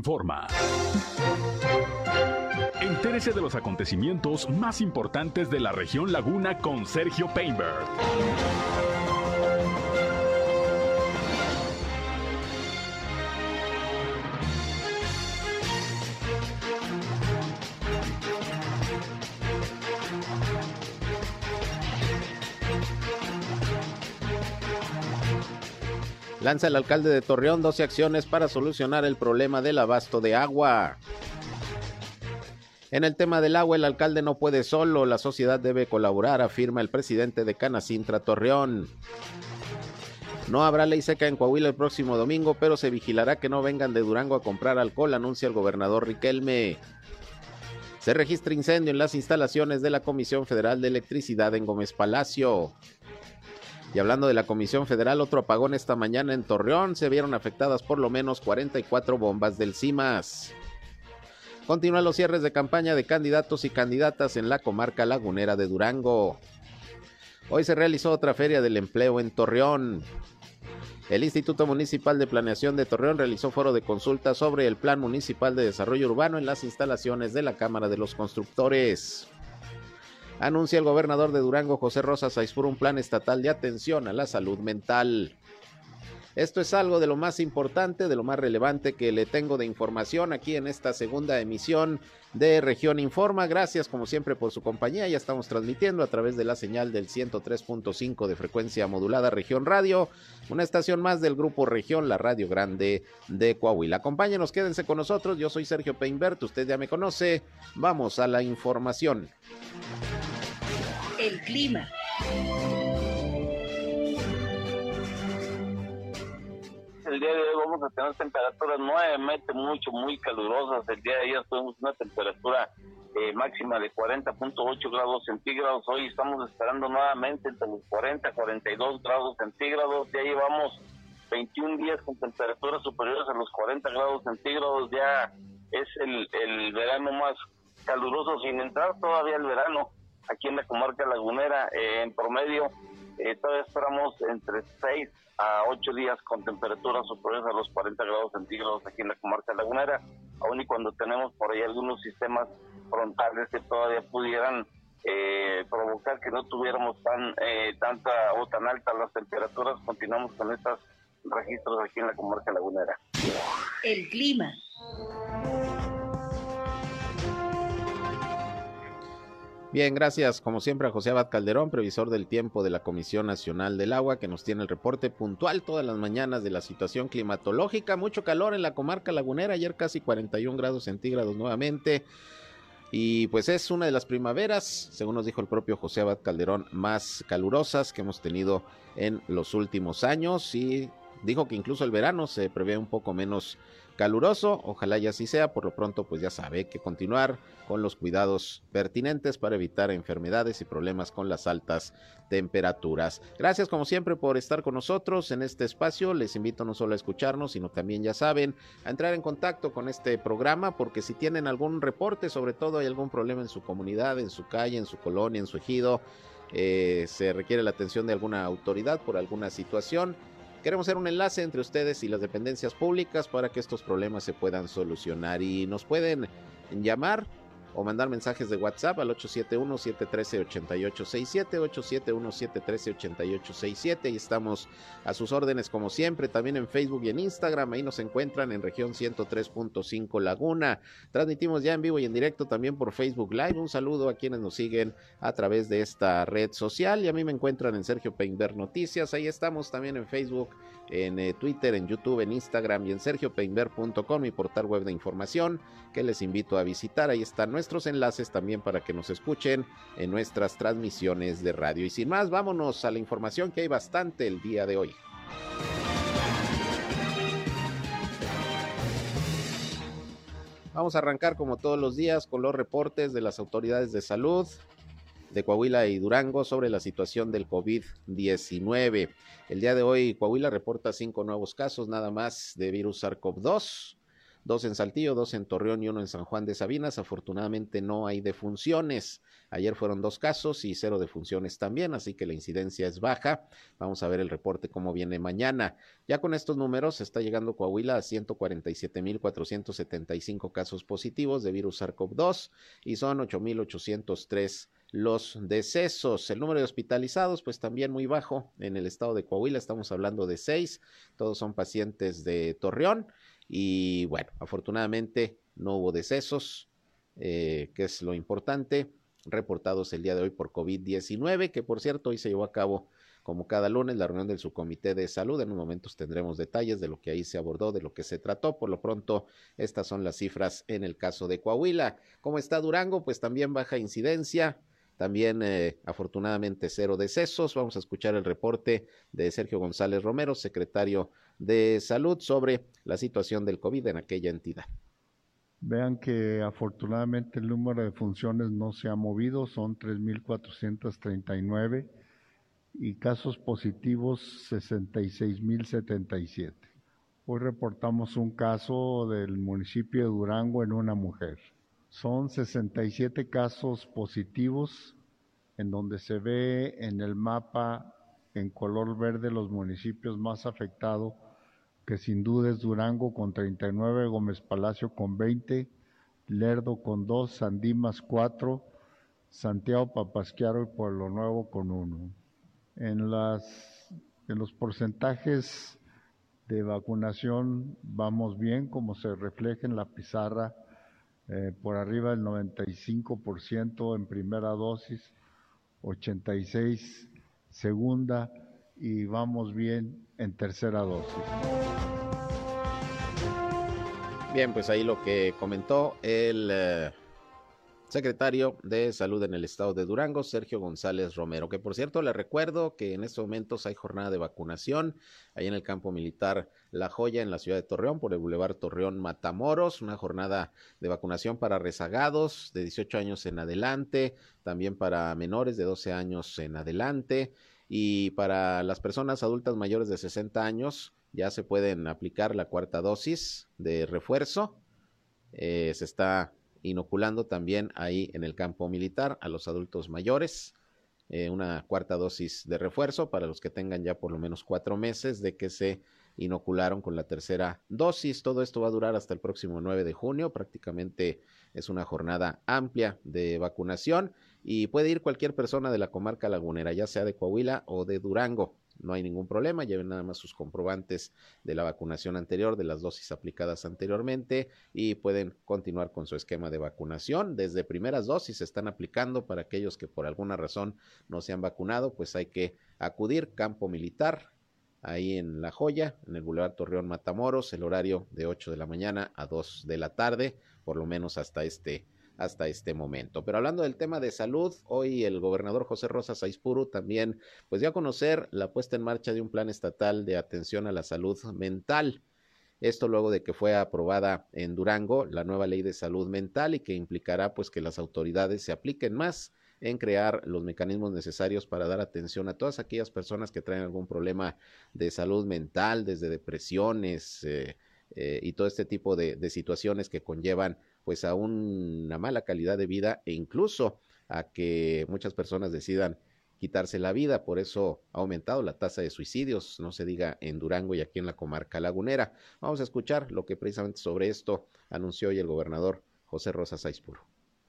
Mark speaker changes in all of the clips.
Speaker 1: informa. Entérese de los acontecimientos más importantes de la región Laguna con Sergio Painberg.
Speaker 2: Lanza el alcalde de Torreón 12 acciones para solucionar el problema del abasto de agua. En el tema del agua, el alcalde no puede solo, la sociedad debe colaborar, afirma el presidente de Canacintra Torreón. No habrá ley seca en Coahuila el próximo domingo, pero se vigilará que no vengan de Durango a comprar alcohol, anuncia el gobernador Riquelme. Se registra incendio en las instalaciones de la Comisión Federal de Electricidad en Gómez Palacio. Y hablando de la Comisión Federal, otro apagón esta mañana en Torreón. Se vieron afectadas por lo menos 44 bombas del CIMAS. Continúan los cierres de campaña de candidatos y candidatas en la comarca lagunera de Durango. Hoy se realizó otra feria del empleo en Torreón. El Instituto Municipal de Planeación de Torreón realizó foro de consulta sobre el Plan Municipal de Desarrollo Urbano en las instalaciones de la Cámara de los Constructores anuncia el gobernador de Durango, José Rosa Saizpur, un plan estatal de atención a la salud mental. Esto es algo de lo más importante, de lo más relevante que le tengo de información aquí en esta segunda emisión de Región Informa. Gracias como siempre por su compañía. Ya estamos transmitiendo a través de la señal del 103.5 de frecuencia modulada Región Radio, una estación más del grupo Región, la Radio Grande de Coahuila. Acompáñenos, quédense con nosotros. Yo soy Sergio Peinbert, usted ya me conoce. Vamos a la información
Speaker 3: el clima.
Speaker 4: El día de hoy vamos a tener temperaturas nuevamente mucho, muy calurosas. El día de ayer tuvimos una temperatura eh, máxima de 40.8 grados centígrados. Hoy estamos esperando nuevamente entre los 40 y 42 grados centígrados. Ya llevamos 21 días con temperaturas superiores a los 40 grados centígrados. Ya es el, el verano más caluroso sin entrar todavía el verano aquí en la comarca lagunera. Eh, en promedio, eh, todavía esperamos entre 6 a 8 días con temperaturas superiores a los 40 grados centígrados aquí en la comarca lagunera, aun y cuando tenemos por ahí algunos sistemas frontales que todavía pudieran eh, provocar que no tuviéramos tan tanta o tan altas las temperaturas, continuamos con estos registros aquí en la comarca lagunera.
Speaker 3: El clima.
Speaker 2: Bien, gracias como siempre a José Abad Calderón, previsor del tiempo de la Comisión Nacional del Agua, que nos tiene el reporte puntual todas las mañanas de la situación climatológica. Mucho calor en la comarca lagunera, ayer casi 41 grados centígrados nuevamente. Y pues es una de las primaveras, según nos dijo el propio José Abad Calderón, más calurosas que hemos tenido en los últimos años. Y dijo que incluso el verano se prevé un poco menos caluroso. Ojalá ya así sea. Por lo pronto, pues ya sabe que continuar con los cuidados pertinentes para evitar enfermedades y problemas con las altas temperaturas. Gracias como siempre por estar con nosotros en este espacio. Les invito no solo a escucharnos, sino también ya saben a entrar en contacto con este programa porque si tienen algún reporte, sobre todo hay algún problema en su comunidad, en su calle, en su colonia, en su ejido, eh, se requiere la atención de alguna autoridad por alguna situación Queremos hacer un enlace entre ustedes y las dependencias públicas para que estos problemas se puedan solucionar y nos pueden llamar o mandar mensajes de WhatsApp al 871-713-8867, 871-713-8867 y estamos a sus órdenes como siempre, también en Facebook y en Instagram, ahí nos encuentran en región 103.5 Laguna. Transmitimos ya en vivo y en directo también por Facebook Live. Un saludo a quienes nos siguen a través de esta red social y a mí me encuentran en Sergio Peinber Noticias, ahí estamos también en Facebook en eh, Twitter, en YouTube, en Instagram y en sergiopeinber.com, mi portal web de información que les invito a visitar. Ahí están nuestros enlaces también para que nos escuchen en nuestras transmisiones de radio. Y sin más, vámonos a la información que hay bastante el día de hoy. Vamos a arrancar como todos los días con los reportes de las autoridades de salud de Coahuila y Durango sobre la situación del COVID-19. El día de hoy Coahuila reporta cinco nuevos casos nada más de virus SARS-CoV-2. dos en Saltillo, dos en Torreón y uno en San Juan de Sabinas. Afortunadamente no hay defunciones. Ayer fueron dos casos y cero defunciones también, así que la incidencia es baja. Vamos a ver el reporte cómo viene mañana. Ya con estos números está llegando Coahuila a 147.475 casos positivos de virus SARS-CoV-2 y son 8.803 los decesos. El número de hospitalizados, pues también muy bajo en el estado de Coahuila. Estamos hablando de seis. Todos son pacientes de Torreón. Y bueno, afortunadamente no hubo decesos, eh, que es lo importante, reportados el día de hoy por COVID-19, que por cierto hoy se llevó a cabo como cada lunes la reunión del subcomité de salud. En unos momentos tendremos detalles de lo que ahí se abordó, de lo que se trató. Por lo pronto, estas son las cifras en el caso de Coahuila. ¿Cómo está Durango? Pues también baja incidencia. También, eh, afortunadamente, cero decesos. Vamos a escuchar el reporte de Sergio González Romero, secretario de Salud, sobre la situación del COVID en aquella entidad.
Speaker 5: Vean que afortunadamente el número de funciones no se ha movido, son 3.439 y casos positivos 66.077. Hoy reportamos un caso del municipio de Durango en una mujer. Son 67 casos positivos en donde se ve en el mapa en color verde los municipios más afectados, que sin duda es Durango con 39, Gómez Palacio con 20, Lerdo con 2, Sandimas 4, Santiago Papasquiaro y Pueblo Nuevo con 1. En, las, en los porcentajes de vacunación vamos bien, como se refleja en la pizarra eh, por arriba del 95% en primera dosis, 86 segunda y vamos bien en tercera dosis.
Speaker 2: Bien, pues ahí lo que comentó el eh, secretario de Salud en el estado de Durango, Sergio González Romero, que por cierto le recuerdo que en estos momentos hay jornada de vacunación ahí en el campo militar La Joya en la ciudad de Torreón por el Boulevard Torreón Matamoros, una jornada de vacunación para rezagados de 18 años en adelante, también para menores de 12 años en adelante y para las personas adultas mayores de 60 años ya se pueden aplicar la cuarta dosis de refuerzo. Eh, se está inoculando también ahí en el campo militar a los adultos mayores. Eh, una cuarta dosis de refuerzo para los que tengan ya por lo menos cuatro meses de que se inocularon con la tercera dosis. Todo esto va a durar hasta el próximo 9 de junio. Prácticamente es una jornada amplia de vacunación y puede ir cualquier persona de la comarca lagunera, ya sea de Coahuila o de Durango no hay ningún problema, lleven nada más sus comprobantes de la vacunación anterior, de las dosis aplicadas anteriormente y pueden continuar con su esquema de vacunación. Desde primeras dosis se están aplicando para aquellos que por alguna razón no se han vacunado, pues hay que acudir campo militar ahí en La Joya, en el Boulevard Torreón Matamoros, el horario de 8 de la mañana a 2 de la tarde, por lo menos hasta este hasta este momento. Pero hablando del tema de salud, hoy el gobernador José Rosa Saizpuru también pues dio a conocer la puesta en marcha de un plan estatal de atención a la salud mental. Esto luego de que fue aprobada en Durango la nueva ley de salud mental y que implicará pues que las autoridades se apliquen más en crear los mecanismos necesarios para dar atención a todas aquellas personas que traen algún problema de salud mental, desde depresiones eh, eh, y todo este tipo de, de situaciones que conllevan pues a una mala calidad de vida e incluso a que muchas personas decidan quitarse la vida, por eso ha aumentado la tasa de suicidios, no se diga en Durango y aquí en la comarca lagunera. Vamos a escuchar lo que precisamente sobre esto anunció hoy el gobernador José Rosa Saizpuro.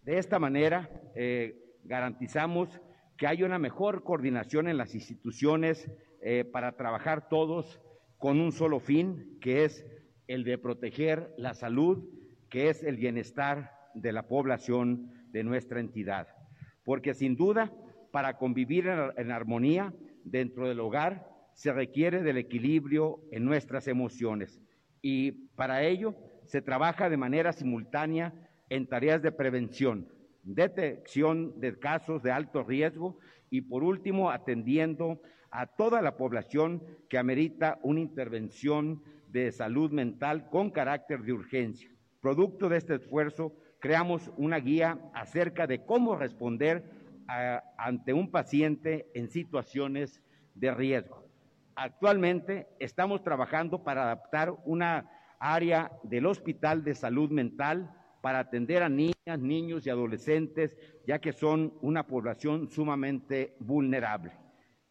Speaker 6: De esta manera, eh, garantizamos que haya una mejor coordinación en las instituciones eh, para trabajar todos con un solo fin, que es el de proteger la salud que es el bienestar de la población de nuestra entidad. Porque sin duda, para convivir en, armonía dentro del hogar, se requiere del equilibrio en nuestras emociones. Y para ello se trabaja de manera simultánea en tareas de prevención, detección de casos de alto riesgo y por último atendiendo a toda la población que amerita una intervención de salud mental con carácter de urgencia. Producto de este esfuerzo, creamos una guía acerca de cómo responder ante un paciente en situaciones de riesgo. Actualmente estamos trabajando para adaptar una área del Hospital de Salud Mental para atender a niñas, niños y adolescentes, ya que son una población sumamente vulnerable.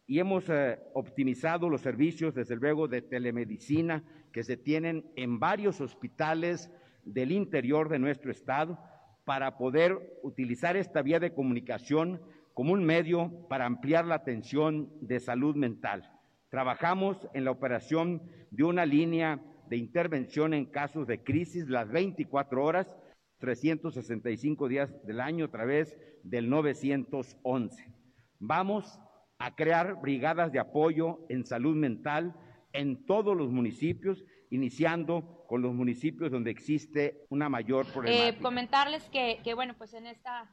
Speaker 6: Y hemos eh, optimizado los servicios, desde luego, de telemedicina que se tienen en varios hospitales del interior de nuestro estado para poder utilizar esta vía de comunicación como un medio para ampliar la atención de salud mental. Trabajamos en la operación de una línea de intervención en casos de crisis las 24 horas 365 días del año a través del 911. Vamos a crear brigadas de apoyo en salud mental en todos los municipios, iniciando con los municipios donde existe una mayor eh, problemática.
Speaker 7: Eh, comentarles que, que, bueno, pues en esta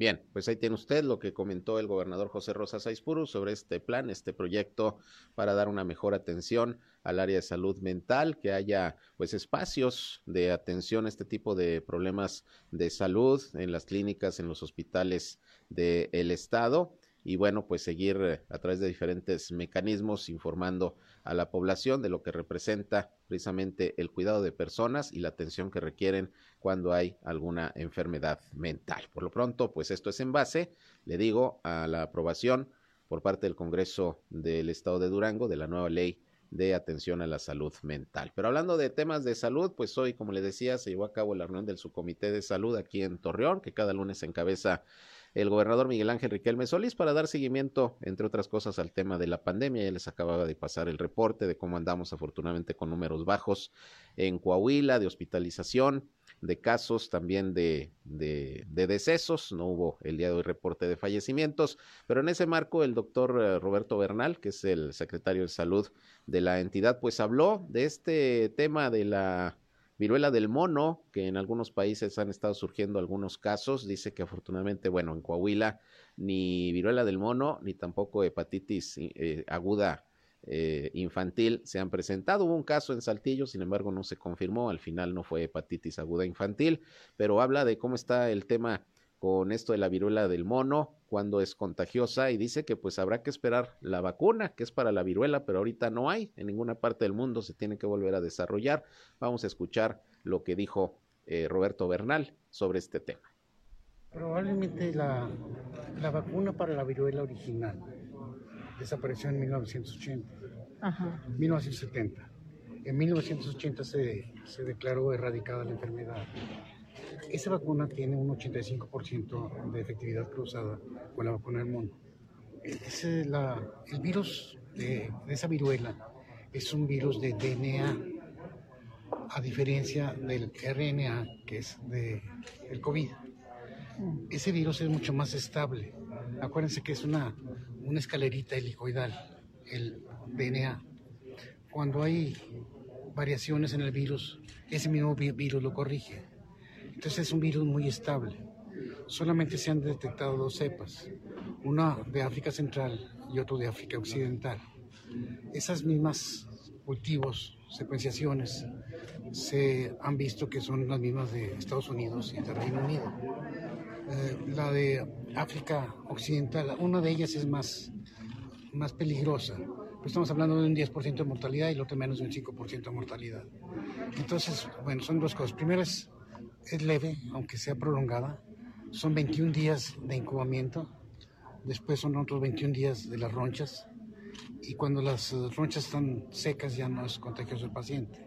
Speaker 2: Bien, pues ahí tiene usted lo que comentó el gobernador José Rosa Saizpuru sobre este plan, este proyecto para dar una mejor atención al área de salud mental, que haya pues espacios de atención a este tipo de problemas de salud en las clínicas, en los hospitales del estado y bueno, pues seguir a través de diferentes mecanismos informando a la población de lo que representa precisamente el cuidado de personas y la atención que requieren cuando hay alguna enfermedad mental. Por lo pronto, pues esto es en base, le digo, a la aprobación por parte del Congreso del Estado de Durango de la nueva ley de atención a la salud mental. Pero hablando de temas de salud, pues hoy, como le decía, se llevó a cabo la reunión del subcomité de salud aquí en Torreón, que cada lunes encabeza el gobernador Miguel Ángel Riquelme Solís para dar seguimiento, entre otras cosas, al tema de la pandemia. Ya les acababa de pasar el reporte de cómo andamos afortunadamente con números bajos en Coahuila, de hospitalización, de casos también de, de, de, decesos. No hubo el día de hoy reporte de fallecimientos, pero en ese marco el doctor eh, Roberto Bernal, que es el secretario de salud de la entidad, pues habló de este tema de la Viruela del mono, que en algunos países han estado surgiendo algunos casos, dice que afortunadamente, bueno, en Coahuila ni viruela del mono, ni tampoco hepatitis eh, aguda eh, infantil se han presentado. Hubo un caso en Saltillo, sin embargo no se confirmó, al final no fue hepatitis aguda infantil, pero habla de cómo está el tema con esto de la viruela del mono, cuando es contagiosa y dice que pues habrá que esperar la vacuna, que es para la viruela, pero ahorita no hay, en ninguna parte del mundo se tiene que volver a desarrollar. Vamos a escuchar lo que dijo eh, Roberto Bernal sobre este tema.
Speaker 8: Probablemente la, la, vacuna para la viruela original desapareció en 1980, Ajá. 1970. En 1980 se, se declaró erradicada la enfermedad esa vacuna tiene un 85% de efectividad cruzada con la vacuna del mono. el virus de, esa viruela es un virus de DNA, a diferencia del RNA, que es de, del COVID. Ese virus es mucho más estable. Acuérdense que es una, una escalerita helicoidal, el DNA. Cuando hay variaciones en el virus, ese mismo virus lo corrige. Entonces es un virus muy estable. Solamente se han detectado dos cepas, una de África Central y otro de África Occidental. Esas mismas cultivos, secuenciaciones, se han visto que son las mismas de Estados Unidos y de Reino Unido. Eh, la de África Occidental, una de ellas es más, más peligrosa. Pues estamos hablando de un 10% de mortalidad y la otra menos de un 5% de mortalidad. Entonces, bueno, son dos cosas. Primero es es leve, aunque sea prolongada. Son 21 días de incubamiento, después son otros 21 días de las ronchas y cuando las ronchas están secas ya no es contagioso el paciente.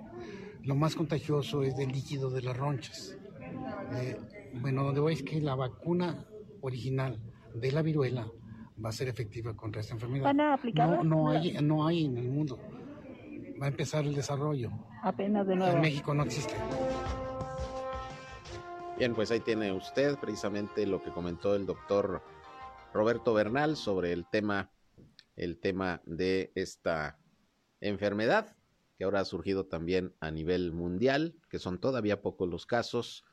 Speaker 8: Lo más contagioso es del líquido de las ronchas. Eh, bueno, donde voy es que la vacuna original de la viruela va a ser efectiva contra esta enfermedad.
Speaker 7: ¿Van a aplicarla?
Speaker 8: No, no, hay, no hay en el mundo. Va a empezar el desarrollo.
Speaker 7: Apenas de nuevo.
Speaker 8: En México no existe.
Speaker 2: Bien, pues ahí tiene usted precisamente lo que comentó el doctor Roberto Bernal sobre el tema, el tema de esta enfermedad que ahora ha surgido también a nivel mundial, que son todavía pocos los casos.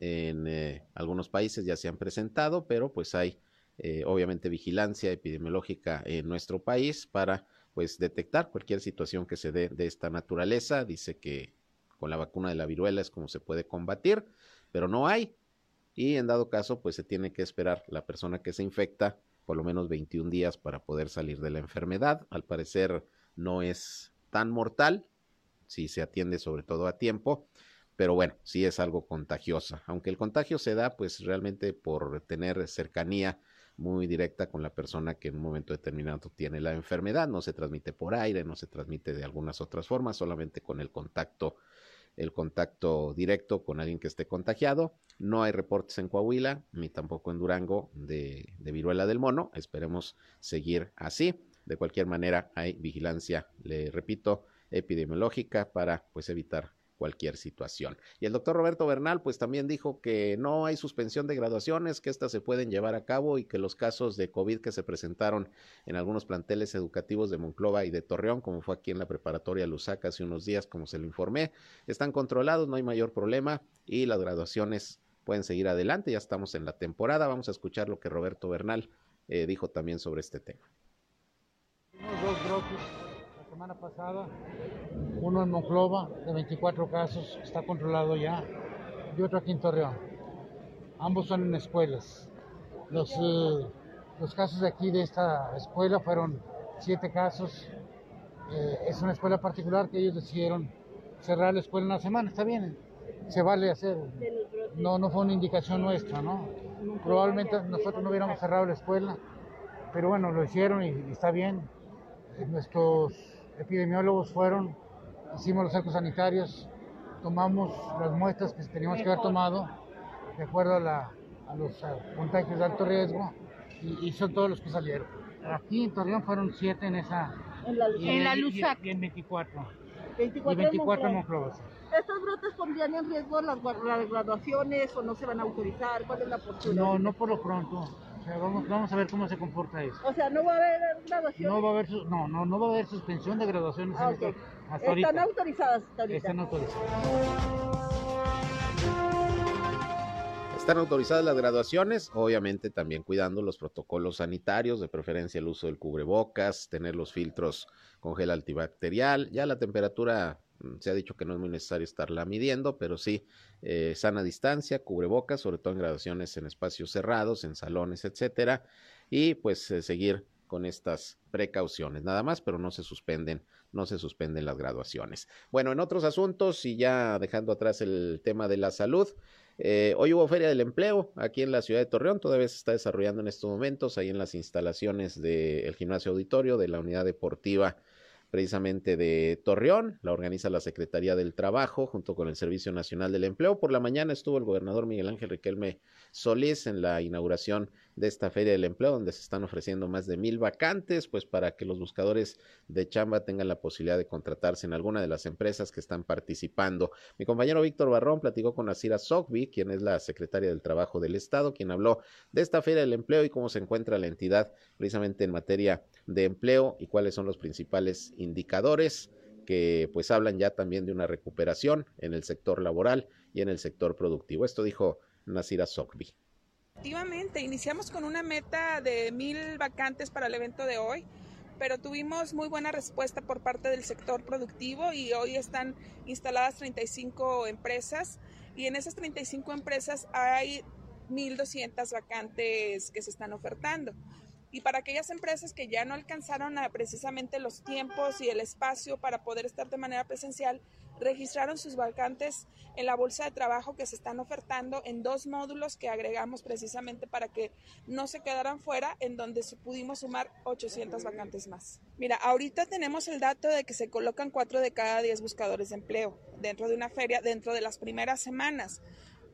Speaker 2: En eh, algunos países ya se han presentado, pero pues hay eh, obviamente vigilancia epidemiológica en nuestro país para pues detectar cualquier situación que se dé de esta naturaleza. Dice que con la vacuna de la viruela es como se puede combatir pero no hay. Y en dado caso, pues se tiene que esperar la persona que se infecta por lo menos 21 días para poder salir de la enfermedad. Al parecer no es tan mortal, si se atiende sobre todo a tiempo, pero bueno, sí es algo contagiosa, aunque el contagio se da pues realmente por tener cercanía muy directa con la persona que en un momento determinado tiene la enfermedad, no se transmite por aire, no se transmite de algunas otras formas, solamente con el contacto el contacto directo con alguien que esté contagiado. No hay reportes en Coahuila, ni tampoco en Durango de, viruela del mono. Esperemos seguir así. De cualquier manera, hay vigilancia, le repito, epidemiológica para pues evitar cualquier situación. Y el doctor Roberto Bernal, pues también dijo que no hay suspensión de graduaciones, que éstas se pueden llevar a cabo y que los casos de COVID que se presentaron en algunos planteles educativos de Monclova y de Torreón, como fue aquí en la preparatoria Lusaca hace unos días, como se lo informé, están controlados, no hay mayor problema y las graduaciones pueden seguir adelante. Ya estamos en la temporada. Vamos a escuchar lo que Roberto Bernal eh, dijo también sobre este tema.
Speaker 9: Semana pasada, uno en Monclova de 24 casos, está controlado ya, y otro aquí en Torreón. Ambos son en escuelas. Los, eh, los casos de aquí de esta escuela fueron siete casos. Eh, es una escuela particular que ellos decidieron cerrar la escuela una semana, está bien, se vale hacer. No, no fue una indicación nuestra, ¿no? Probablemente nosotros no hubiéramos cerrado la escuela, pero bueno, lo hicieron y, y está bien. Nuestros epidemiólogos fueron, hicimos los cercos sanitarios, tomamos las muestras que teníamos que haber tomado de acuerdo a, los contagios de alto riesgo y, son todos los que salieron. Aquí en Torreón fueron siete en esa...
Speaker 3: En la,
Speaker 9: y,
Speaker 3: en la
Speaker 9: Y, en 24.
Speaker 3: 24
Speaker 9: y 24 en Monclova.
Speaker 3: ¿Estos brotes pondrían en riesgo las, las graduaciones o no se van a autorizar? ¿Cuál es la postura?
Speaker 9: No, no por lo pronto vamos, vamos a ver cómo se comporta eso.
Speaker 3: O sea, no va a haber graduaciones.
Speaker 9: No va a haber, no, no, no va a haber suspensión de graduaciones.
Speaker 3: Ah, okay. hasta Están autorizadas hasta ahorita.
Speaker 9: Están autorizadas.
Speaker 2: Están autorizadas las graduaciones, obviamente también cuidando los protocolos sanitarios, de preferencia el uso del cubrebocas, tener los filtros con gel antibacterial. Ya la temperatura se ha dicho que no es muy necesario estarla midiendo, pero sí eh, sana distancia, cubrebocas, sobre todo en graduaciones en espacios cerrados, en salones, etcétera, y pues eh, seguir con estas precauciones, nada más, pero no se suspenden, no se suspenden las graduaciones. Bueno, en otros asuntos y ya dejando atrás el tema de la salud, eh, hoy hubo Feria del Empleo aquí en la ciudad de Torreón, todavía se está desarrollando en estos momentos ahí en las instalaciones del gimnasio auditorio de la unidad deportiva precisamente de Torreón, la organiza la Secretaría del Trabajo junto con el Servicio Nacional del Empleo. Por la mañana estuvo el gobernador Miguel Ángel Riquelme Solís en la inauguración de esta Feria del Empleo, donde se están ofreciendo más de mil vacantes, pues para que los buscadores de chamba tengan la posibilidad de contratarse en alguna de las empresas que están participando. Mi compañero Víctor Barrón platicó con Asira Sogbi, quien es la secretaria del Trabajo del Estado, quien habló de esta Feria del Empleo y cómo se encuentra la entidad precisamente en materia de empleo y cuáles son los principales indicadores que pues hablan ya también de una recuperación en el sector laboral y en el sector productivo. Esto dijo Nasira Sokbi.
Speaker 10: Efectivamente, iniciamos con una meta de mil vacantes para el evento de hoy, pero tuvimos muy buena respuesta por parte del sector productivo y hoy están instaladas 35 empresas y en esas 35 empresas hay 1.200 vacantes que se están ofertando. Y para aquellas empresas que ya no alcanzaron a precisamente los tiempos y el espacio para poder estar de manera presencial, registraron sus vacantes en la bolsa de trabajo que se están ofertando en dos módulos que agregamos precisamente para que no se quedaran fuera, en donde pudimos sumar 800 vacantes más. Mira, ahorita tenemos el dato de que se colocan 4 de cada 10 buscadores de empleo dentro de una feria, dentro de las primeras semanas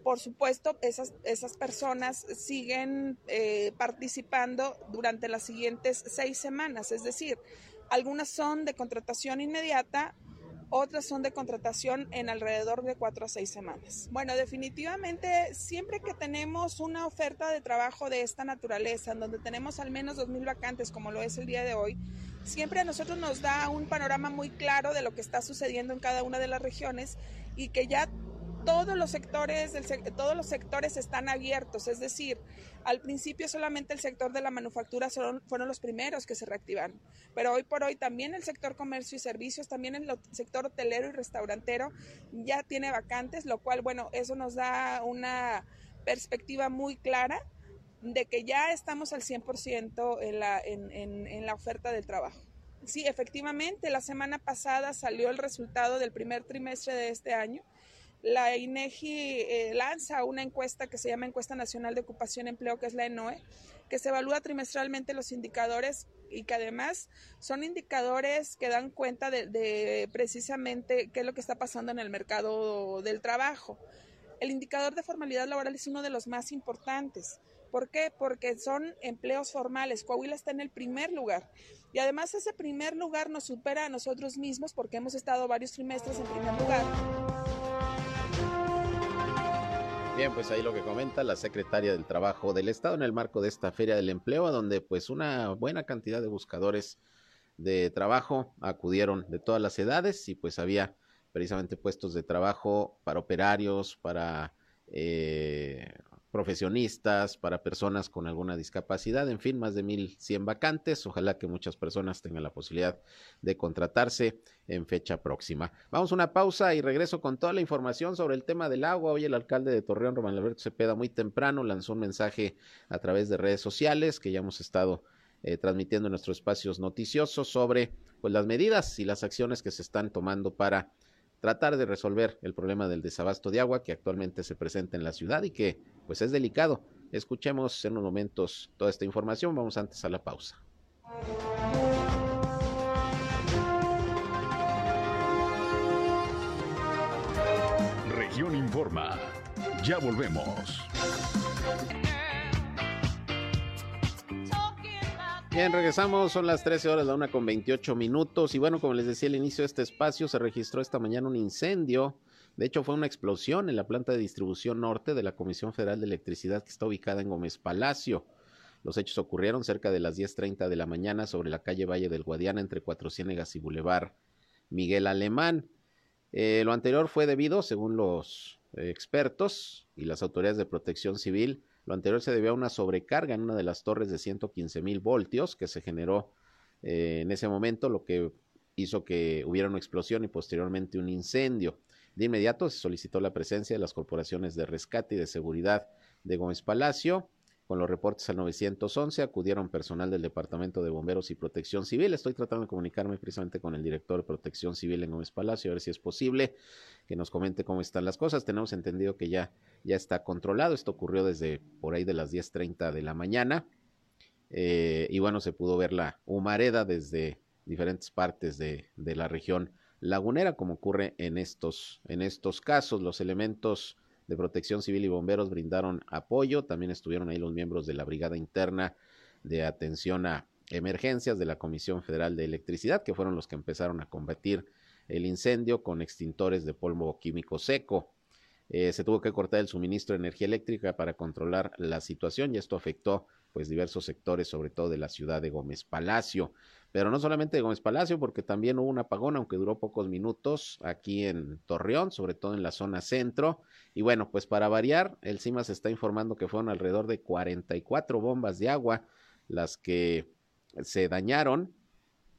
Speaker 10: por supuesto, esas, esas personas siguen eh, participando durante las siguientes seis semanas, es decir, algunas son de contratación inmediata, otras son de contratación en alrededor de cuatro a seis semanas. Bueno, definitivamente, siempre que tenemos una oferta de trabajo de esta naturaleza, en donde tenemos al menos dos mil vacantes, como lo es el día de hoy, siempre a nosotros nos da un panorama muy claro de lo que está sucediendo en cada una de las regiones y que ya todos los sectores todos los sectores están abiertos, es decir, al principio solamente el sector de la manufactura fueron los primeros que se reactivaron, pero hoy por hoy también el sector comercio y servicios, también el sector hotelero y restaurantero ya tiene vacantes, lo cual, bueno, eso nos da una perspectiva muy clara de que ya estamos al 100% en la, en, en, en la oferta del trabajo. Sí, efectivamente, la semana pasada salió el resultado del primer trimestre de este año. La INEGI eh, lanza una encuesta que se llama Encuesta Nacional de Ocupación y Empleo, que es la ENOE, que se evalúa trimestralmente los indicadores y que además son indicadores que dan cuenta de, de precisamente qué es lo que está pasando en el mercado del trabajo. El indicador de formalidad laboral es uno de los más importantes. ¿Por qué? Porque son empleos formales. Coahuila está en el primer lugar. Y además ese primer lugar nos supera a nosotros mismos porque hemos estado varios trimestres en primer lugar.
Speaker 2: Bien, pues ahí lo que comenta la secretaria del Trabajo del Estado en el marco de esta Feria del Empleo, donde pues una buena cantidad de buscadores de trabajo acudieron de todas las edades y pues había precisamente puestos de trabajo para operarios, para eh, profesionistas, para personas con alguna discapacidad, en fin, más de 1.100 vacantes. Ojalá que muchas personas tengan la posibilidad de contratarse en fecha próxima. Vamos a una pausa y regreso con toda la información sobre el tema del agua. Hoy el alcalde de Torreón, Román Alberto Cepeda, muy temprano lanzó un mensaje a través de redes sociales que ya hemos estado eh, transmitiendo en nuestros espacios noticiosos sobre pues, las medidas y las acciones que se están tomando para tratar de resolver el problema del desabasto de agua que actualmente se presenta en la ciudad y que pues es delicado. Escuchemos en unos momentos toda esta información. Vamos antes a la pausa.
Speaker 1: Región Informa. Ya volvemos.
Speaker 2: Bien, regresamos, son las 13 horas, la una con 28 minutos. Y bueno, como les decía al inicio de este espacio, se registró esta mañana un incendio. De hecho, fue una explosión en la planta de distribución norte de la Comisión Federal de Electricidad que está ubicada en Gómez Palacio. Los hechos ocurrieron cerca de las 10.30 de la mañana sobre la calle Valle del Guadiana entre Cuatro Ciénegas y Boulevard Miguel Alemán. Eh, lo anterior fue debido, según los eh, expertos y las autoridades de protección civil, lo anterior se debió a una sobrecarga en una de las torres de 115 mil voltios que se generó eh, en ese momento, lo que hizo que hubiera una explosión y posteriormente un incendio. De inmediato se solicitó la presencia de las corporaciones de rescate y de seguridad de Gómez Palacio. Con los reportes al 911 acudieron personal del Departamento de Bomberos y Protección Civil. Estoy tratando de comunicarme precisamente con el director de Protección Civil en Gómez Palacio, a ver si es posible que nos comente cómo están las cosas. Tenemos entendido que ya ya está controlado. Esto ocurrió desde por ahí de las 10.30 de la mañana. Eh, y bueno, se pudo ver la humareda desde diferentes partes de, de, la región lagunera, como ocurre en estos, en estos casos. Los elementos de protección civil y bomberos brindaron apoyo. También estuvieron ahí los miembros de la Brigada Interna de Atención a Emergencias de la Comisión Federal de Electricidad, que fueron los que empezaron a combatir el incendio con extintores de polvo químico seco. Eh, se tuvo que cortar el suministro de energía eléctrica para controlar la situación y esto afectó pues diversos sectores, sobre todo de la ciudad de Gómez Palacio. Pero no solamente de Gómez Palacio, porque también hubo un apagón, aunque duró pocos minutos aquí en Torreón, sobre todo en la zona centro. Y bueno, pues para variar, el CIMA se está informando que fueron alrededor de 44 bombas de agua las que se dañaron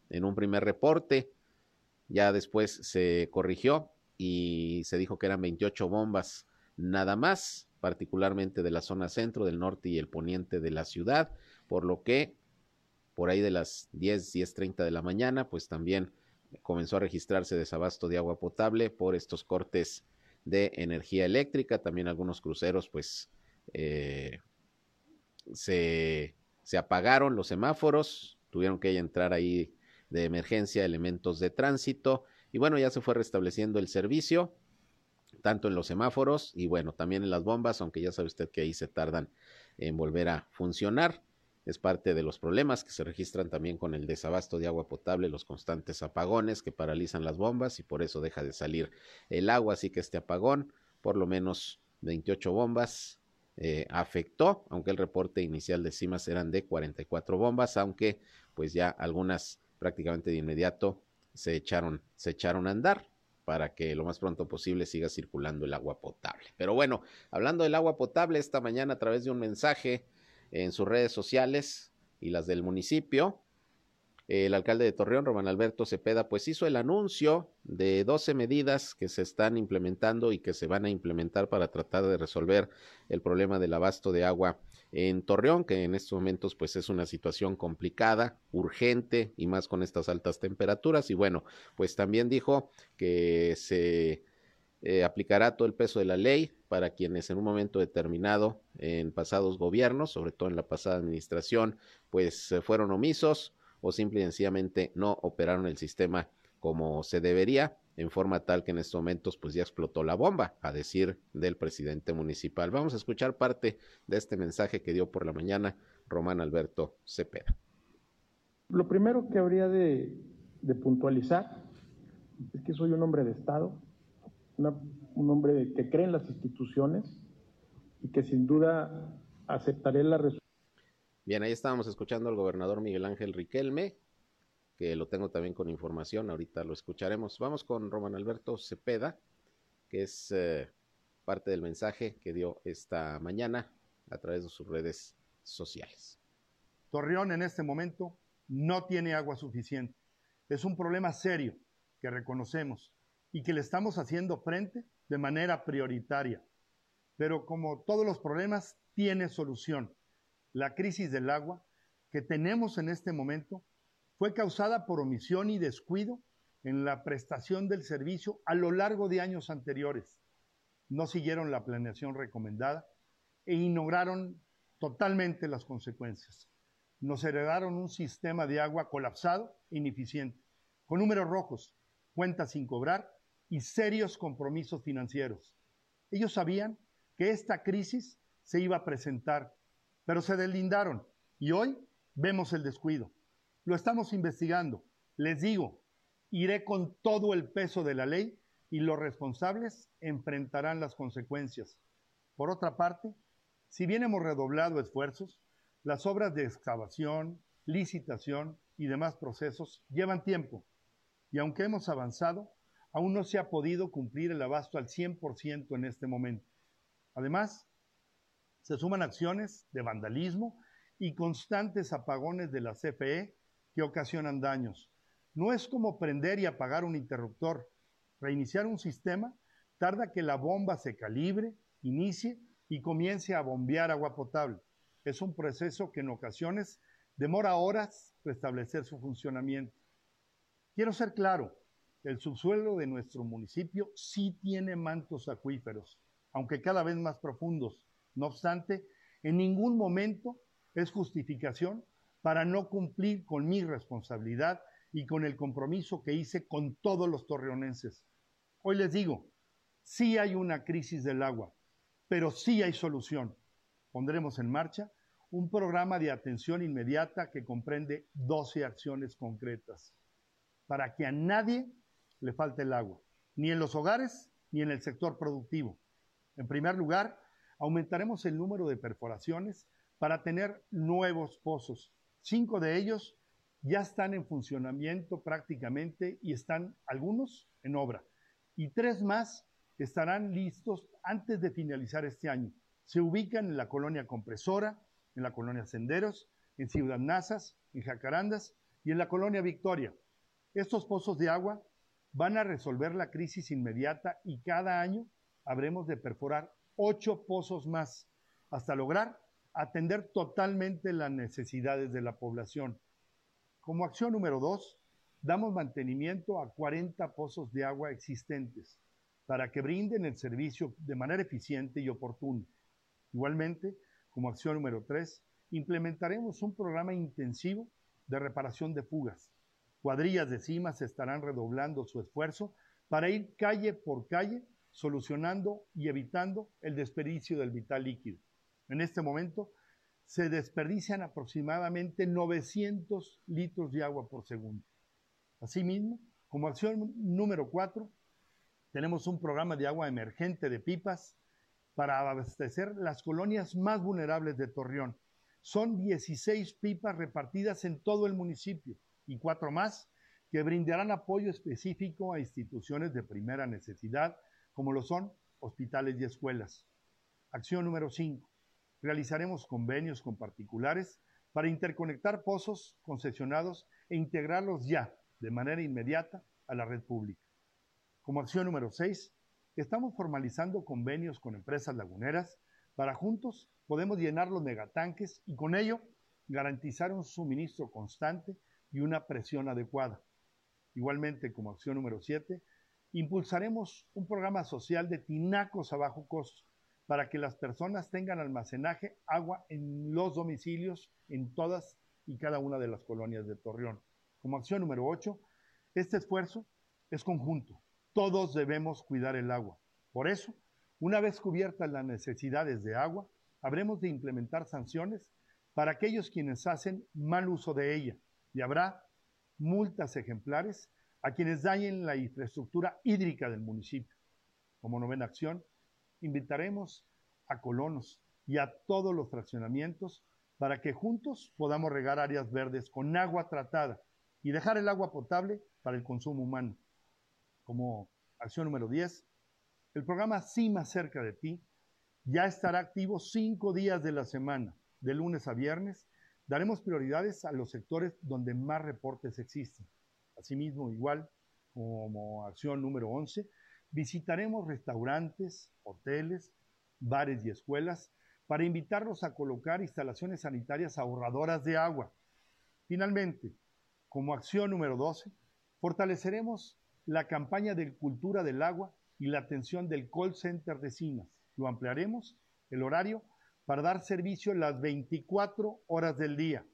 Speaker 2: en un primer reporte. Ya después se corrigió y se dijo que eran 28 bombas nada más, particularmente de la zona centro, del norte y el poniente de la ciudad, por lo que por ahí de las 10, 10.30 de la mañana, pues también comenzó a registrarse desabasto de agua potable por estos cortes de energía eléctrica, también algunos cruceros pues eh, se, se apagaron los semáforos, tuvieron que entrar ahí de emergencia elementos de tránsito y bueno, ya se fue restableciendo el servicio, tanto en los semáforos y bueno, también en las bombas, aunque ya sabe usted que ahí se tardan en volver a funcionar. Es parte de los problemas que se registran también con el desabasto de agua potable, los constantes apagones que paralizan las bombas y por eso deja de salir el agua. Así que este apagón, por lo menos 28 bombas, eh, afectó, aunque el reporte inicial de CIMAS eran de 44 bombas, aunque pues ya algunas prácticamente de inmediato se echaron, se echaron a andar para que lo más pronto posible siga circulando el agua potable. Pero bueno, hablando del agua potable, esta mañana a través de un mensaje en sus redes sociales y las del municipio, el alcalde de Torreón, Román Alberto Cepeda, pues hizo el anuncio de 12 medidas que se están implementando y que se van a implementar para tratar de resolver el problema del abasto de agua en Torreón, que en estos momentos pues es una situación complicada, urgente y más con estas altas temperaturas. Y bueno, pues también dijo que se eh, aplicará todo el peso de la ley para quienes en un momento determinado en pasados gobiernos, sobre todo en la pasada administración, pues fueron omisos o simple y sencillamente no operaron el sistema como se debería, en forma tal que en estos momentos pues ya explotó la bomba, a decir del presidente municipal. Vamos a escuchar parte de este mensaje que dio por la mañana Román Alberto Cepeda.
Speaker 11: Lo primero que habría de, puntualizar es que soy un hombre de Estado, un hombre que cree en las instituciones y que sin duda aceptaré la resolución
Speaker 2: Bien, ahí estábamos escuchando al gobernador Miguel Ángel Riquelme, que lo tengo también con información, ahorita lo escucharemos. Vamos con Román Alberto Cepeda, que es eh, parte del mensaje que dio esta mañana a través de sus redes sociales.
Speaker 12: Torreón en este momento no tiene agua suficiente. Es un problema serio que reconocemos y que le estamos haciendo frente de manera prioritaria. Pero como todos los problemas, tiene solución la crisis del agua que tenemos en este momento fue causada por omisión y descuido en la prestación del servicio a lo largo de años anteriores. No siguieron la planeación recomendada e ignoraron totalmente las consecuencias. Nos heredaron un sistema de agua colapsado e ineficiente, con números rojos, cuentas sin cobrar y serios compromisos financieros. Ellos sabían que esta crisis se iba a presentar pero se deslindaron y hoy vemos el descuido. Lo estamos investigando. Les digo, iré con todo el peso de la ley y los responsables enfrentarán las consecuencias. Por otra parte, si bien hemos redoblado esfuerzos, las obras de excavación, licitación y demás procesos llevan tiempo y aunque hemos avanzado, aún no se ha podido cumplir el abasto al 100% en este momento. Además, se suman acciones de vandalismo y constantes apagones de la CFE que ocasionan daños. No es como prender y apagar un interruptor. Reiniciar un sistema tarda que la bomba se calibre, inicie y comience a bombear agua potable. Es un proceso que en ocasiones demora horas restablecer su funcionamiento. Quiero ser claro, el subsuelo de nuestro municipio sí tiene mantos acuíferos, aunque cada vez más profundos. No obstante, en ningún momento es justificación para no cumplir con mi responsabilidad y con el compromiso que hice con todos los torreonenses. Hoy les digo, sí hay una crisis del agua, pero sí hay solución. Pondremos en marcha un programa de atención inmediata que comprende 12 acciones concretas para que a nadie le falte el agua, ni en los hogares ni en el sector productivo. En primer lugar, aumentaremos el número de perforaciones para tener nuevos pozos. Cinco de ellos ya están en funcionamiento prácticamente y están algunos en obra. Y tres más estarán listos antes de finalizar este año. Se ubican en la colonia Compresora, en la colonia Senderos, en Ciudad Nazas, en Jacarandas y en la colonia Victoria. Estos pozos de agua van a resolver la crisis inmediata y cada año habremos de perforar ocho pozos más hasta lograr atender totalmente las necesidades de la población. Como acción número dos, damos mantenimiento a 40 pozos de agua existentes para que brinden el servicio de manera eficiente y oportuna. Igualmente, como acción número tres, implementaremos un programa intensivo de reparación de fugas. Cuadrillas de cimas estarán redoblando su esfuerzo para ir calle por calle solucionando y evitando el desperdicio del vital líquido. En este momento se desperdician aproximadamente 900 litros de agua por segundo. Asimismo, como acción número 4, tenemos un programa de agua emergente de pipas para abastecer las colonias más vulnerables de Torreón. Son 16 pipas repartidas en todo el municipio y cuatro más que brindarán apoyo específico a instituciones de primera necesidad como lo son hospitales y escuelas. Acción número 5. Realizaremos convenios con particulares para interconectar pozos concesionados e integrarlos ya, de manera inmediata, a la red pública. Como acción número 6, estamos formalizando convenios con empresas laguneras para juntos podemos llenar los megatanques y con ello garantizar un suministro constante y una presión adecuada. Igualmente, como acción número 7, impulsaremos un programa social de tinacos a bajo costo para que las personas tengan almacenaje agua en los domicilios en todas y cada una de las colonias de Torreón. Como acción número 8, este esfuerzo es conjunto. Todos debemos cuidar el agua. Por eso, una vez cubiertas las necesidades de agua, habremos de implementar sanciones para aquellos quienes hacen mal uso de ella y habrá multas ejemplares a quienes dañen la infraestructura hídrica del municipio. Como novena acción, invitaremos a colonos y a todos los fraccionamientos para que juntos podamos regar áreas verdes con agua tratada y dejar el agua potable para el consumo humano. Como acción número 10, el programa CIMA cerca de ti ya estará activo cinco días de la semana, de lunes a viernes. Daremos prioridades a los sectores donde más reportes existen. Asimismo, igual como acción número 11, visitaremos restaurantes, hoteles, bares y escuelas para invitarlos a colocar instalaciones sanitarias ahorradoras de agua. Finalmente, como acción número 12, fortaleceremos la campaña de cultura del agua y la atención del call center de CIMAS. Lo ampliaremos el horario para dar servicio las 24 horas del día.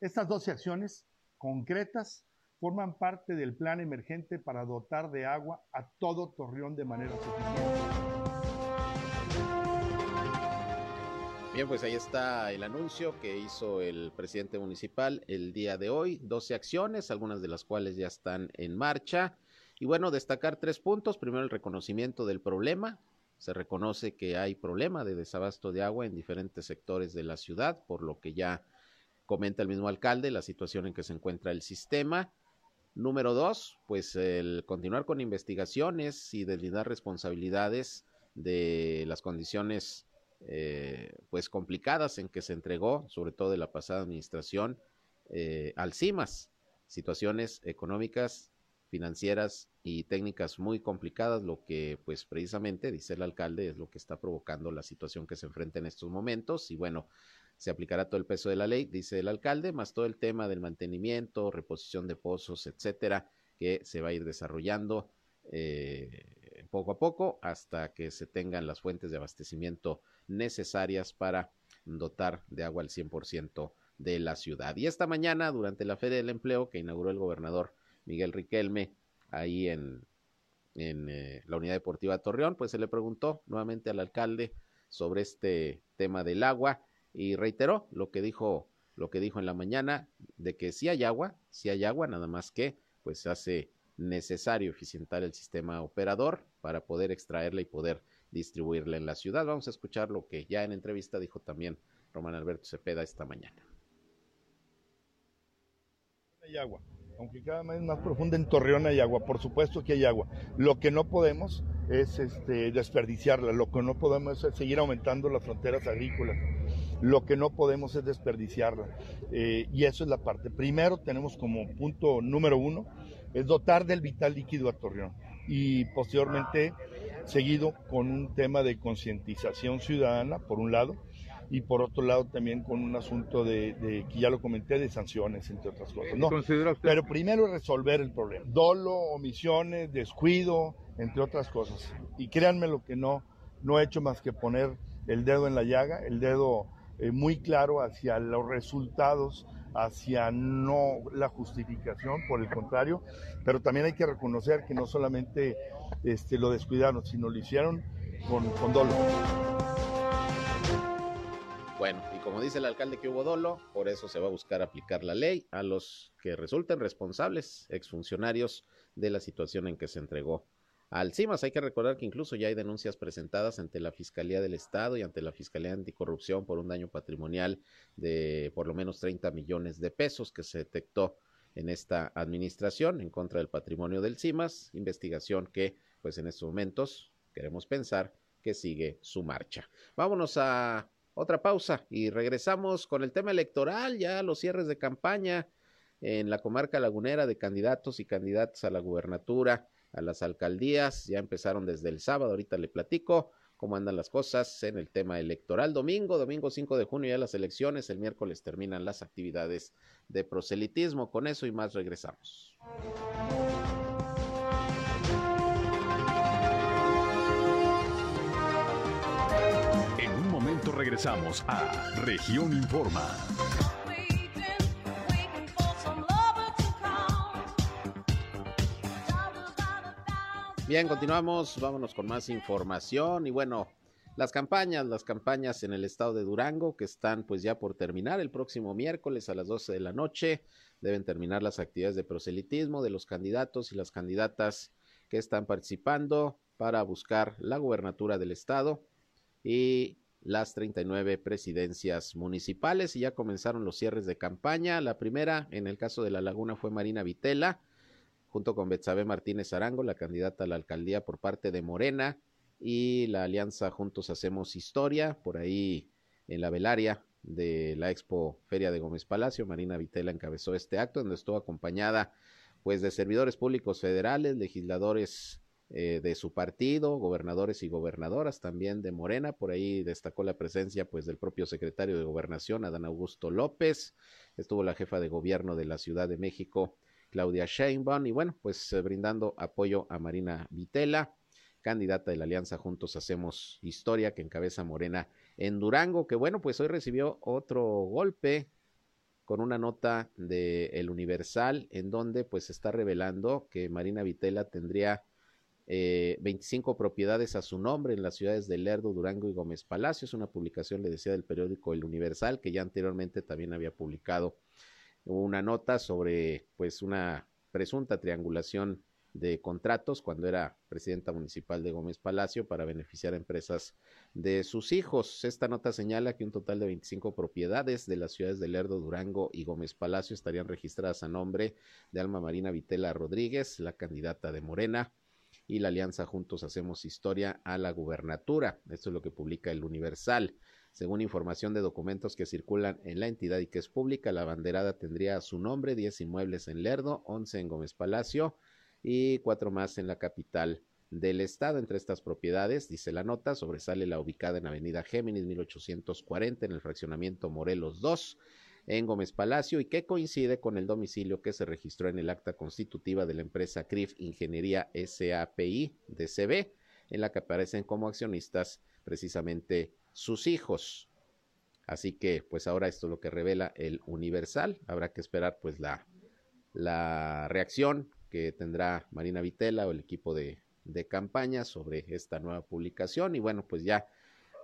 Speaker 12: Estas 12 acciones concretas forman parte del plan emergente para dotar de agua a todo Torreón de manera suficiente.
Speaker 2: Bien, pues ahí está el anuncio que hizo el presidente municipal el día de hoy. 12 acciones, algunas de las cuales ya están en marcha. Y bueno, destacar tres puntos. Primero, el reconocimiento del problema. Se reconoce que hay problema de desabasto de agua en diferentes sectores de la ciudad, por lo que ya comenta el mismo alcalde la situación en que se encuentra el sistema. Número dos, pues el continuar con investigaciones y deslindar responsabilidades de las condiciones eh, pues complicadas en que se entregó, sobre todo de la pasada administración, eh, al CIMAS. Situaciones económicas financieras y técnicas muy complicadas, lo que pues precisamente, dice el alcalde, es lo que está provocando la situación que se enfrenta en estos momentos y bueno, se aplicará todo el peso de la ley, dice el alcalde, más todo el tema del mantenimiento, reposición de pozos, etcétera, que se va a ir desarrollando eh, poco a poco hasta que se tengan las fuentes de abastecimiento necesarias para dotar de agua al 100% de la ciudad. Y esta mañana, durante la Feria del Empleo que inauguró el gobernador Miguel Riquelme, ahí en, en eh, la Unidad Deportiva Torreón, pues se le preguntó nuevamente al alcalde sobre este tema del agua y reiteró lo que dijo lo que dijo en la mañana de que si hay agua, si hay agua, nada más que pues se hace necesario eficientar el sistema operador para poder extraerla y poder distribuirla en la ciudad. Vamos a escuchar lo que ya en entrevista dijo también Román Alberto Cepeda esta mañana.
Speaker 12: Hay agua aunque cada vez más profunda en Torreón hay agua, por supuesto que hay agua. Lo que no podemos es este, desperdiciarla, lo que no podemos es seguir aumentando las fronteras agrícolas, lo que no podemos es desperdiciarla. Eh, y eso es la parte. Primero tenemos como punto número uno, es dotar del vital líquido a Torreón y posteriormente seguido con un tema de concientización ciudadana, por un lado, y por otro lado también con un asunto de, que ya lo comenté, de sanciones, entre otras cosas. No, pero primero resolver el problema. Dolo, omisiones, descuido, entre otras cosas. Y créanme lo que no, no he hecho más que poner el dedo en la llaga, el dedo eh, muy claro hacia los resultados, hacia no la justificación, por el contrario, pero también hay que reconocer que no solamente este, lo descuidaron, sino lo hicieron con, con dolo.
Speaker 2: Bueno, y como dice el alcalde que hubo dolo, por eso se va a buscar aplicar la ley a los que resulten responsables, exfuncionarios de la situación en que se entregó al CIMAS. Hay que recordar que incluso ya hay denuncias presentadas ante la Fiscalía del Estado y ante la Fiscalía Anticorrupción por un daño patrimonial de por lo menos 30 millones de pesos que se detectó en esta administración en contra del patrimonio del CIMAS, investigación que pues en estos momentos queremos pensar que sigue su marcha. Vámonos a otra pausa y regresamos con el tema electoral, ya los cierres de campaña en la comarca lagunera de candidatos y candidatas a la gubernatura, a las alcaldías, ya empezaron desde el sábado, ahorita le platico cómo andan las cosas en el tema electoral. Domingo, domingo 5 de junio ya las elecciones, el miércoles terminan las actividades de proselitismo. Con eso y más regresamos.
Speaker 1: Regresamos a Región Informa.
Speaker 2: Bien, continuamos, vámonos con más información. Y bueno, las campañas, las campañas en el estado de Durango que están pues ya por terminar el próximo miércoles a las 12 de la noche, deben terminar las actividades de proselitismo de los candidatos y las candidatas que están participando para buscar la gubernatura del estado. Y las 39 presidencias municipales y ya comenzaron los cierres de campaña. La primera, en el caso de La Laguna, fue Marina Vitela junto con Betsabe Martínez Arango, la candidata a la alcaldía por parte de Morena, y la alianza Juntos Hacemos Historia, por ahí en la velaria de la Expo Feria de Gómez Palacio, Marina Vitela encabezó este acto, donde estuvo acompañada pues de servidores públicos federales, legisladores eh, de su partido, gobernadores y gobernadoras también de Morena, por ahí destacó la presencia pues del propio secretario de Gobernación, Adán Augusto López, estuvo la jefa de gobierno de la Ciudad de México, Claudia Sheinbaum, y bueno, pues eh, brindando apoyo a Marina Vitela, candidata de la Alianza Juntos Hacemos Historia, que encabeza Morena en Durango, que bueno, pues hoy recibió otro golpe con una nota de El Universal, en donde pues está revelando que Marina Vitela tendría eh, 25 propiedades a su nombre en las ciudades de Lerdo, Durango y Gómez Palacio. Es una publicación, le decía, del periódico El Universal, que ya anteriormente también había publicado una nota sobre pues una presunta triangulación de contratos cuando era presidenta municipal de Gómez Palacio para beneficiar a empresas de sus hijos. Esta nota señala que un total de 25 propiedades de las ciudades de Lerdo, Durango y Gómez Palacio estarían registradas a nombre de Alma Marina Vitela Rodríguez, la candidata de Morena, y la alianza Juntos Hacemos Historia a la gubernatura. Esto es lo que publica el Universal. Según información de documentos que circulan en la entidad y que es pública, la banderada tendría su nombre 10 inmuebles en Lerdo, 11 en Gómez Palacio y cuatro más en la capital del estado. Entre estas propiedades, dice la nota, sobresale la ubicada en Avenida Géminis 1840 en el fraccionamiento Morelos 2 en Gómez Palacio y que coincide con el domicilio que se registró en el acta constitutiva de la empresa CRIF Ingeniería SAPI DCB, en la que aparecen como accionistas precisamente sus hijos. Así que, pues ahora esto es lo que revela el Universal. Habrá que esperar, pues, la, la reacción que tendrá Marina Vitela o el equipo de, de campaña sobre esta nueva publicación. Y bueno, pues ya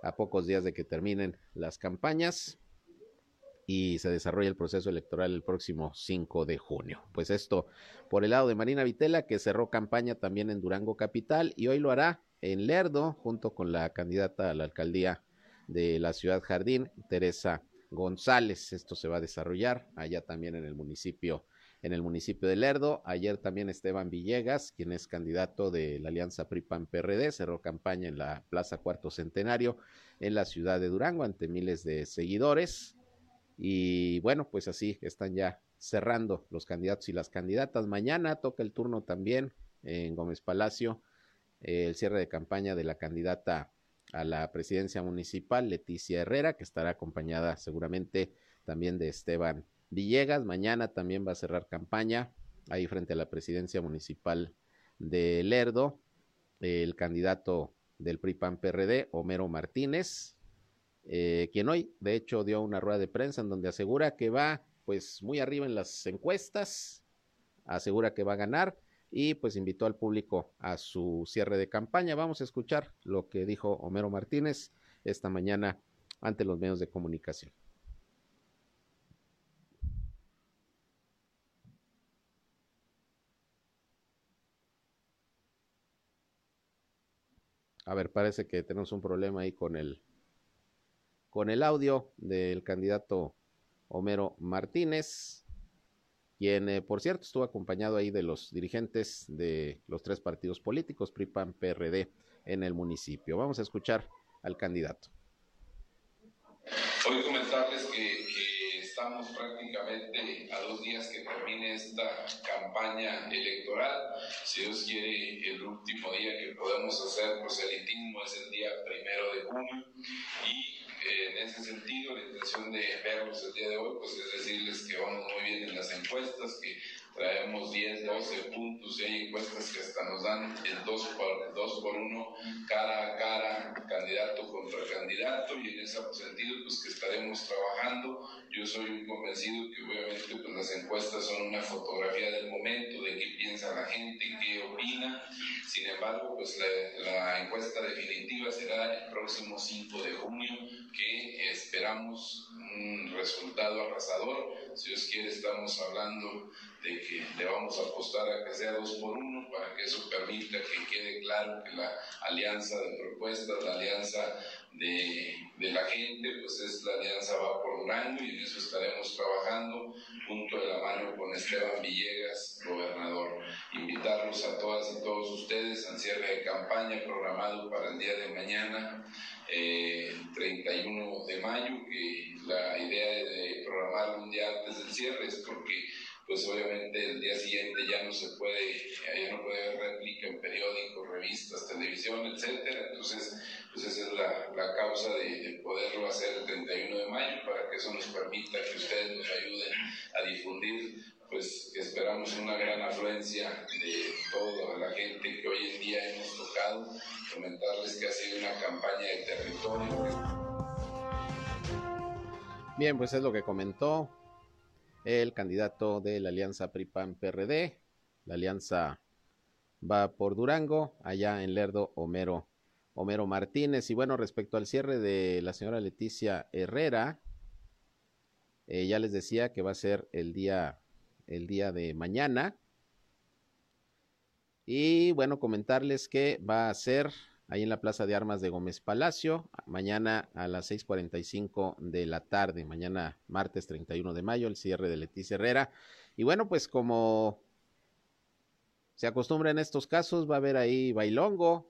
Speaker 2: a pocos días de que terminen las campañas y se desarrolla el proceso electoral el próximo 5 de junio. Pues esto por el lado de Marina Vitela, que cerró campaña también en Durango Capital y hoy lo hará en Lerdo, junto con la candidata a la alcaldía de la ciudad Jardín, Teresa González. Esto se va a desarrollar allá también en el municipio, en el municipio de Lerdo. Ayer también Esteban Villegas, quien es candidato de la Alianza PRI-PAN-PRD, cerró campaña en la Plaza Cuarto Centenario en la ciudad de Durango ante miles de seguidores. Y bueno, pues así están ya cerrando los candidatos y las candidatas. Mañana toca el turno también en Gómez Palacio, el cierre de campaña de la candidata a la presidencia municipal, Leticia Herrera, que estará acompañada seguramente también de Esteban Villegas. Mañana también va a cerrar campaña ahí frente a la presidencia municipal de Lerdo, el candidato del PRI-PAN-PRD, Homero Martínez, eh, quien hoy, de hecho, dio una rueda de prensa en donde asegura que va, pues, muy arriba en las encuestas, asegura que va a ganar y pues invitó al público a su cierre de campaña. Vamos a escuchar lo que dijo Homero Martínez esta mañana ante los medios de comunicación. A ver, parece que tenemos un problema ahí con el con el audio del candidato Homero Martínez quien, eh, por cierto, estuvo acompañado ahí de los dirigentes de los tres partidos políticos, PRI, PAN, PRD, en el municipio. Vamos a escuchar al candidato.
Speaker 13: Hoy comentarles que, que, estamos prácticamente a dos días que termine esta campaña electoral. Si Dios quiere, el último día que podemos hacer proselitismo es el día primero de junio y en ese sentido, la intención de verlos el día de hoy, pues es decirles que vamos muy bien en las encuestas, que traemos 10, 12 puntos y hay encuestas que hasta nos dan el 2 por, 2 por 1 cara a cara, candidato contra candidato y en ese sentido pues que estaremos trabajando. Yo soy convencido que obviamente pues las encuestas son una fotografía del momento, de qué piensa la gente, qué opina. Sin embargo, pues la, la encuesta definitiva será el próximo 5 de junio que esperamos un resultado arrasador. Si Dios quiere, estamos hablando de que le vamos a apostar a que sea dos por uno para que eso permita que quede claro que la alianza de propuestas, la alianza de, de, la gente, pues es la alianza va por Durango y en eso estaremos trabajando junto de la mano con Esteban Villegas, gobernador. Invitarlos a todas y todos ustedes al cierre de campaña programado para el día de mañana, eh, 31 de mayo, que la idea de programar un día antes del cierre es porque pues obviamente el día siguiente ya no se puede, ya no puede haber réplica en periódicos, revistas, televisión, etcétera. Entonces, pues esa es la, la causa de, de, poderlo hacer el 31 de mayo, para que eso nos permita que ustedes nos ayuden a difundir, pues esperamos una gran afluencia de toda la gente que hoy en día hemos tocado, comentarles que ha sido una campaña de territorio.
Speaker 2: Bien, pues es lo que comentó el candidato de la alianza PRI-PAN-PRD. La alianza va por Durango, allá en Lerdo, Homero, Homero Martínez. Y bueno, respecto al cierre de la señora Leticia Herrera, eh, ya les decía que va a ser el día, el día de mañana. Y bueno, comentarles que va a ser ahí en la Plaza de Armas de Gómez Palacio, mañana a las 6.45 de la tarde, mañana martes 31 de mayo, el cierre de Leticia Herrera. Y bueno, pues como se acostumbra en estos casos, va a haber ahí bailongo,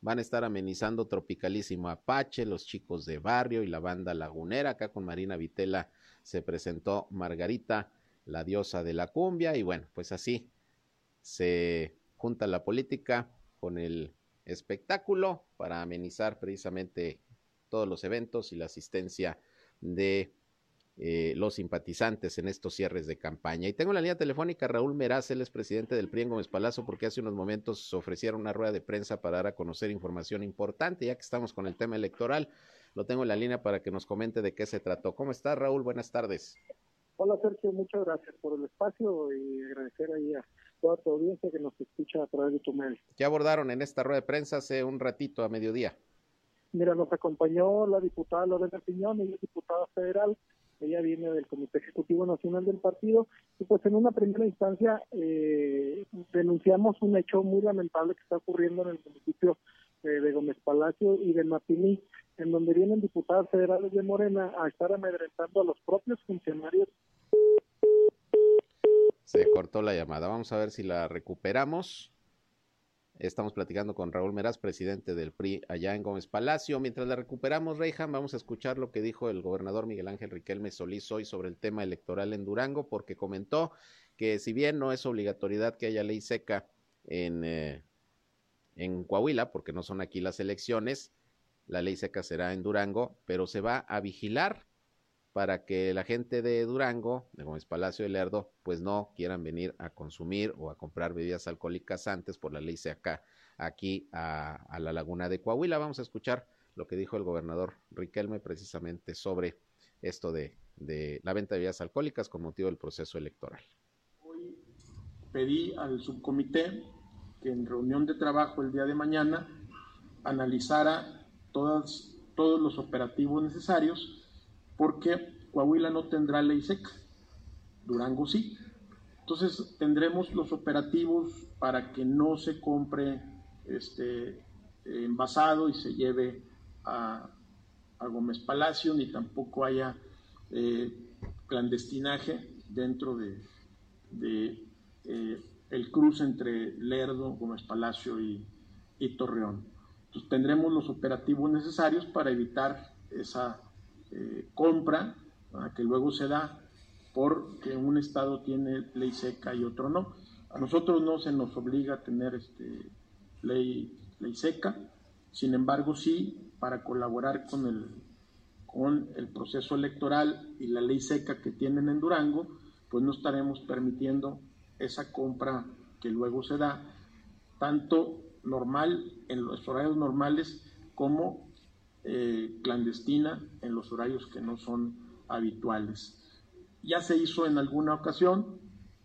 Speaker 2: van a estar amenizando Tropicalísimo Apache, los chicos de barrio y la banda lagunera. Acá con Marina Vitela se presentó Margarita, la diosa de la cumbia, y bueno, pues así se junta la política con el espectáculo para amenizar precisamente todos los eventos y la asistencia de eh, los simpatizantes en estos cierres de campaña. Y tengo la línea telefónica Raúl Meraz, él es presidente del PRI en Gómez Palacio, porque hace unos momentos ofrecieron una rueda de prensa para dar a conocer información importante, ya que estamos con el tema electoral. Lo tengo en la línea para que nos comente de qué se trató. ¿Cómo está Raúl? Buenas tardes.
Speaker 14: Hola Sergio, muchas gracias por el espacio y agradecer ahí a toda tu audiencia que nos escucha a través de tu medio.
Speaker 2: ¿Qué abordaron en esta rueda de prensa hace un ratito a mediodía?
Speaker 14: Mira, nos acompañó la diputada Lorena Piñón, ella es diputada federal, ella viene del Comité Ejecutivo Nacional del partido, y pues en una primera instancia eh, denunciamos un hecho muy lamentable que está ocurriendo en el municipio eh, de Gómez Palacio y de Mapimí, en donde vienen diputadas federales de Morena a estar amedrentando a los propios funcionarios
Speaker 2: se cortó la llamada. Vamos a ver si la recuperamos. Estamos platicando con Raúl Meraz, presidente del PRI allá en Gómez Palacio. Mientras la recuperamos, Reijan, vamos a escuchar lo que dijo el gobernador Miguel Ángel Riquelme Solís hoy sobre el tema electoral en Durango, porque comentó que si bien no es obligatoriedad que haya ley seca en, eh, en Coahuila, porque no son aquí las elecciones, la ley seca será en Durango, pero se va a vigilar para que la gente de Durango, de Gómez Palacio de Lerdo, pues no quieran venir a consumir o a comprar bebidas alcohólicas antes por la ley acá aquí a, la laguna de Coahuila. Vamos a escuchar lo que dijo el gobernador Riquelme precisamente sobre esto de, de la venta de bebidas alcohólicas con motivo del proceso electoral.
Speaker 11: Hoy pedí al subcomité que en reunión de trabajo el día de mañana analizara todas, todos los operativos necesarios porque Coahuila no tendrá ley seca, Durango sí. Entonces tendremos los operativos para que no se compre este envasado y se lleve a, a Gómez Palacio, ni tampoco haya eh, clandestinaje dentro de, eh, el cruce entre Lerdo, Gómez Palacio y, y Torreón. Entonces tendremos los operativos necesarios para evitar esa eh, compra que luego se da porque un estado tiene ley seca y otro no. A nosotros no se nos obliga a tener este, ley, ley seca, sin embargo sí para colaborar con el, con el proceso electoral y la ley seca que tienen en Durango, pues no estaremos permitiendo esa compra que luego se da, tanto normal en los horarios normales como eh, clandestina en los horarios que no son habituales. Ya se hizo en alguna ocasión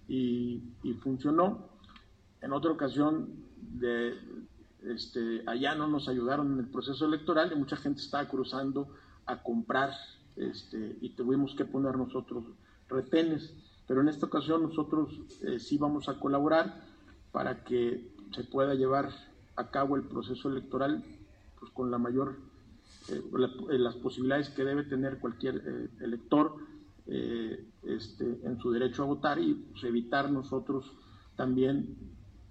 Speaker 11: y, funcionó. En otra ocasión, este, allá no nos ayudaron en el proceso electoral y mucha gente estaba cruzando a comprar este, y tuvimos que poner nosotros retenes. Pero en esta ocasión nosotros eh, sí vamos a colaborar para que se pueda llevar a cabo el proceso electoral pues, con la mayor, eh, eh, las posibilidades que debe tener cualquier elector este, en su derecho a votar y pues, evitar nosotros también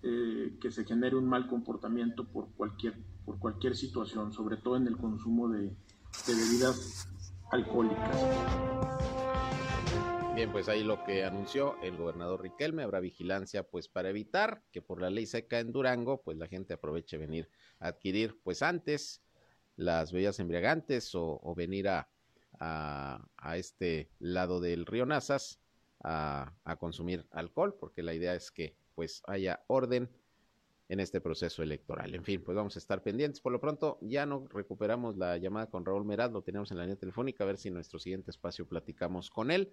Speaker 11: que se genere un mal comportamiento por cualquier, por cualquier situación, sobre todo en el consumo de, de bebidas alcohólicas.
Speaker 2: Bien, pues ahí lo que anunció el gobernador Riquelme, habrá vigilancia pues para evitar que por la ley seca en Durango pues la gente aproveche venir a adquirir pues antes las bebidas embriagantes o, venir a, a, este lado del río Nazas a, consumir alcohol porque la idea es que pues haya orden en este proceso electoral. En fin, pues vamos a estar pendientes. Por lo pronto, ya no recuperamos la llamada con Raúl Meraz, lo tenemos en la línea telefónica, a ver si en nuestro siguiente espacio platicamos con él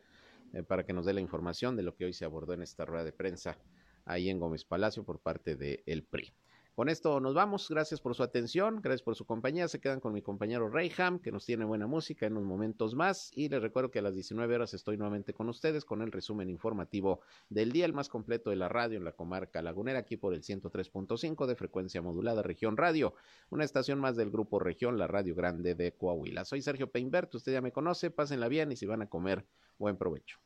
Speaker 2: eh, para que nos dé la información de lo que hoy se abordó en esta rueda de prensa ahí en Gómez Palacio por parte del el PRI. Con esto nos vamos. Gracias por su atención, gracias por su compañía. Se quedan con mi compañero Rayham, que nos tiene buena música en unos momentos más. Y les recuerdo que a las 19 horas estoy nuevamente con ustedes con el resumen informativo del día, el más completo de la radio en la comarca lagunera, aquí por el 103.5 de frecuencia modulada Región Radio, una estación más del grupo Región, la Radio Grande de Coahuila. Soy Sergio Peinbert, usted ya me conoce, pásenla bien y si van a comer, buen provecho.